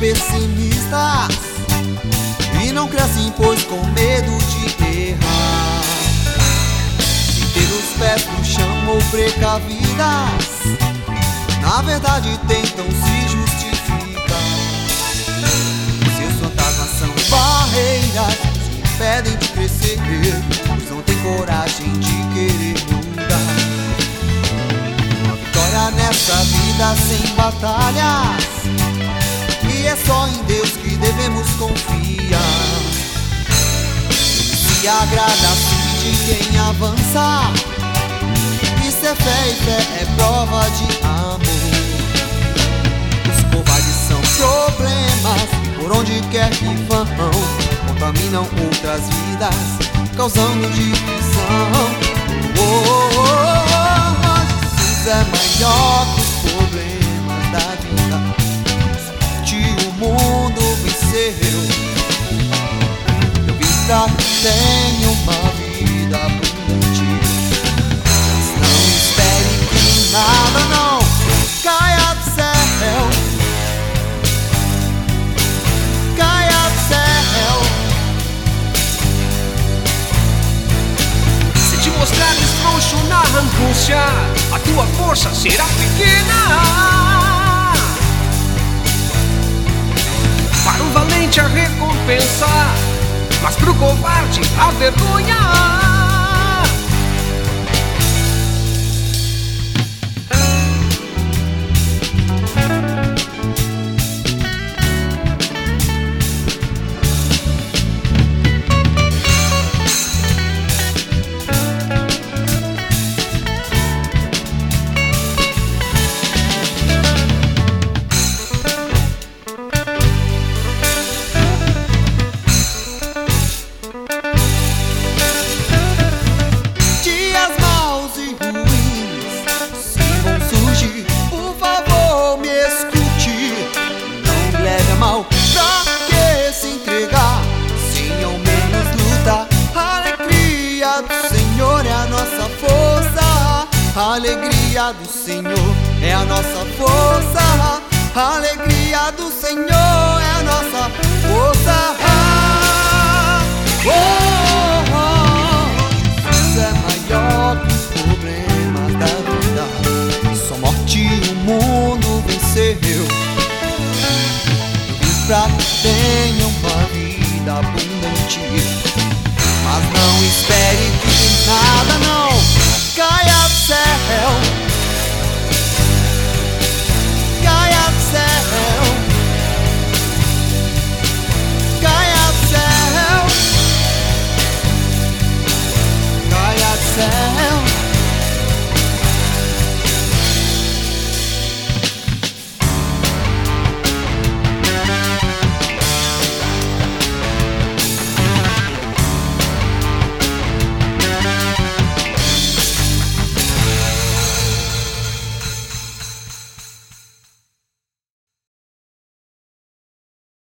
pessimistas e não crescem, pois com medo de errar. E ter os pés no chão ou precavidas, na verdade tentam se justificar. Seus fantasmas são barreiras que impedem de crescer, pois não tem coragem de querer mudar. Vitória nessa vida sem batalhas. E é só em Deus que devemos confiar. Se agrada de quem avança. Isso é fé e fé é prova de amor. Os covardes são problemas por onde quer que vão. Contaminam outras vidas, causando divisão. Oh, oh, oh, oh. Jesus é maior que os problemas da vida mundo venceu. Pra que tenha uma vida abundante. Mas não espere que nada não caia do céu. Caia do céu. Se te mostrares troncho na angústia, a tua força será pequena. Recompensa, mas pro covarde a vergonha. Dias Alegria do Senhor é a nossa força. A alegria do Senhor é a nossa força. Oh, oh, oh. É maior que os problemas da vida. Só morte o mundo venceu. Eu vim pra que tenha uma vida abundante.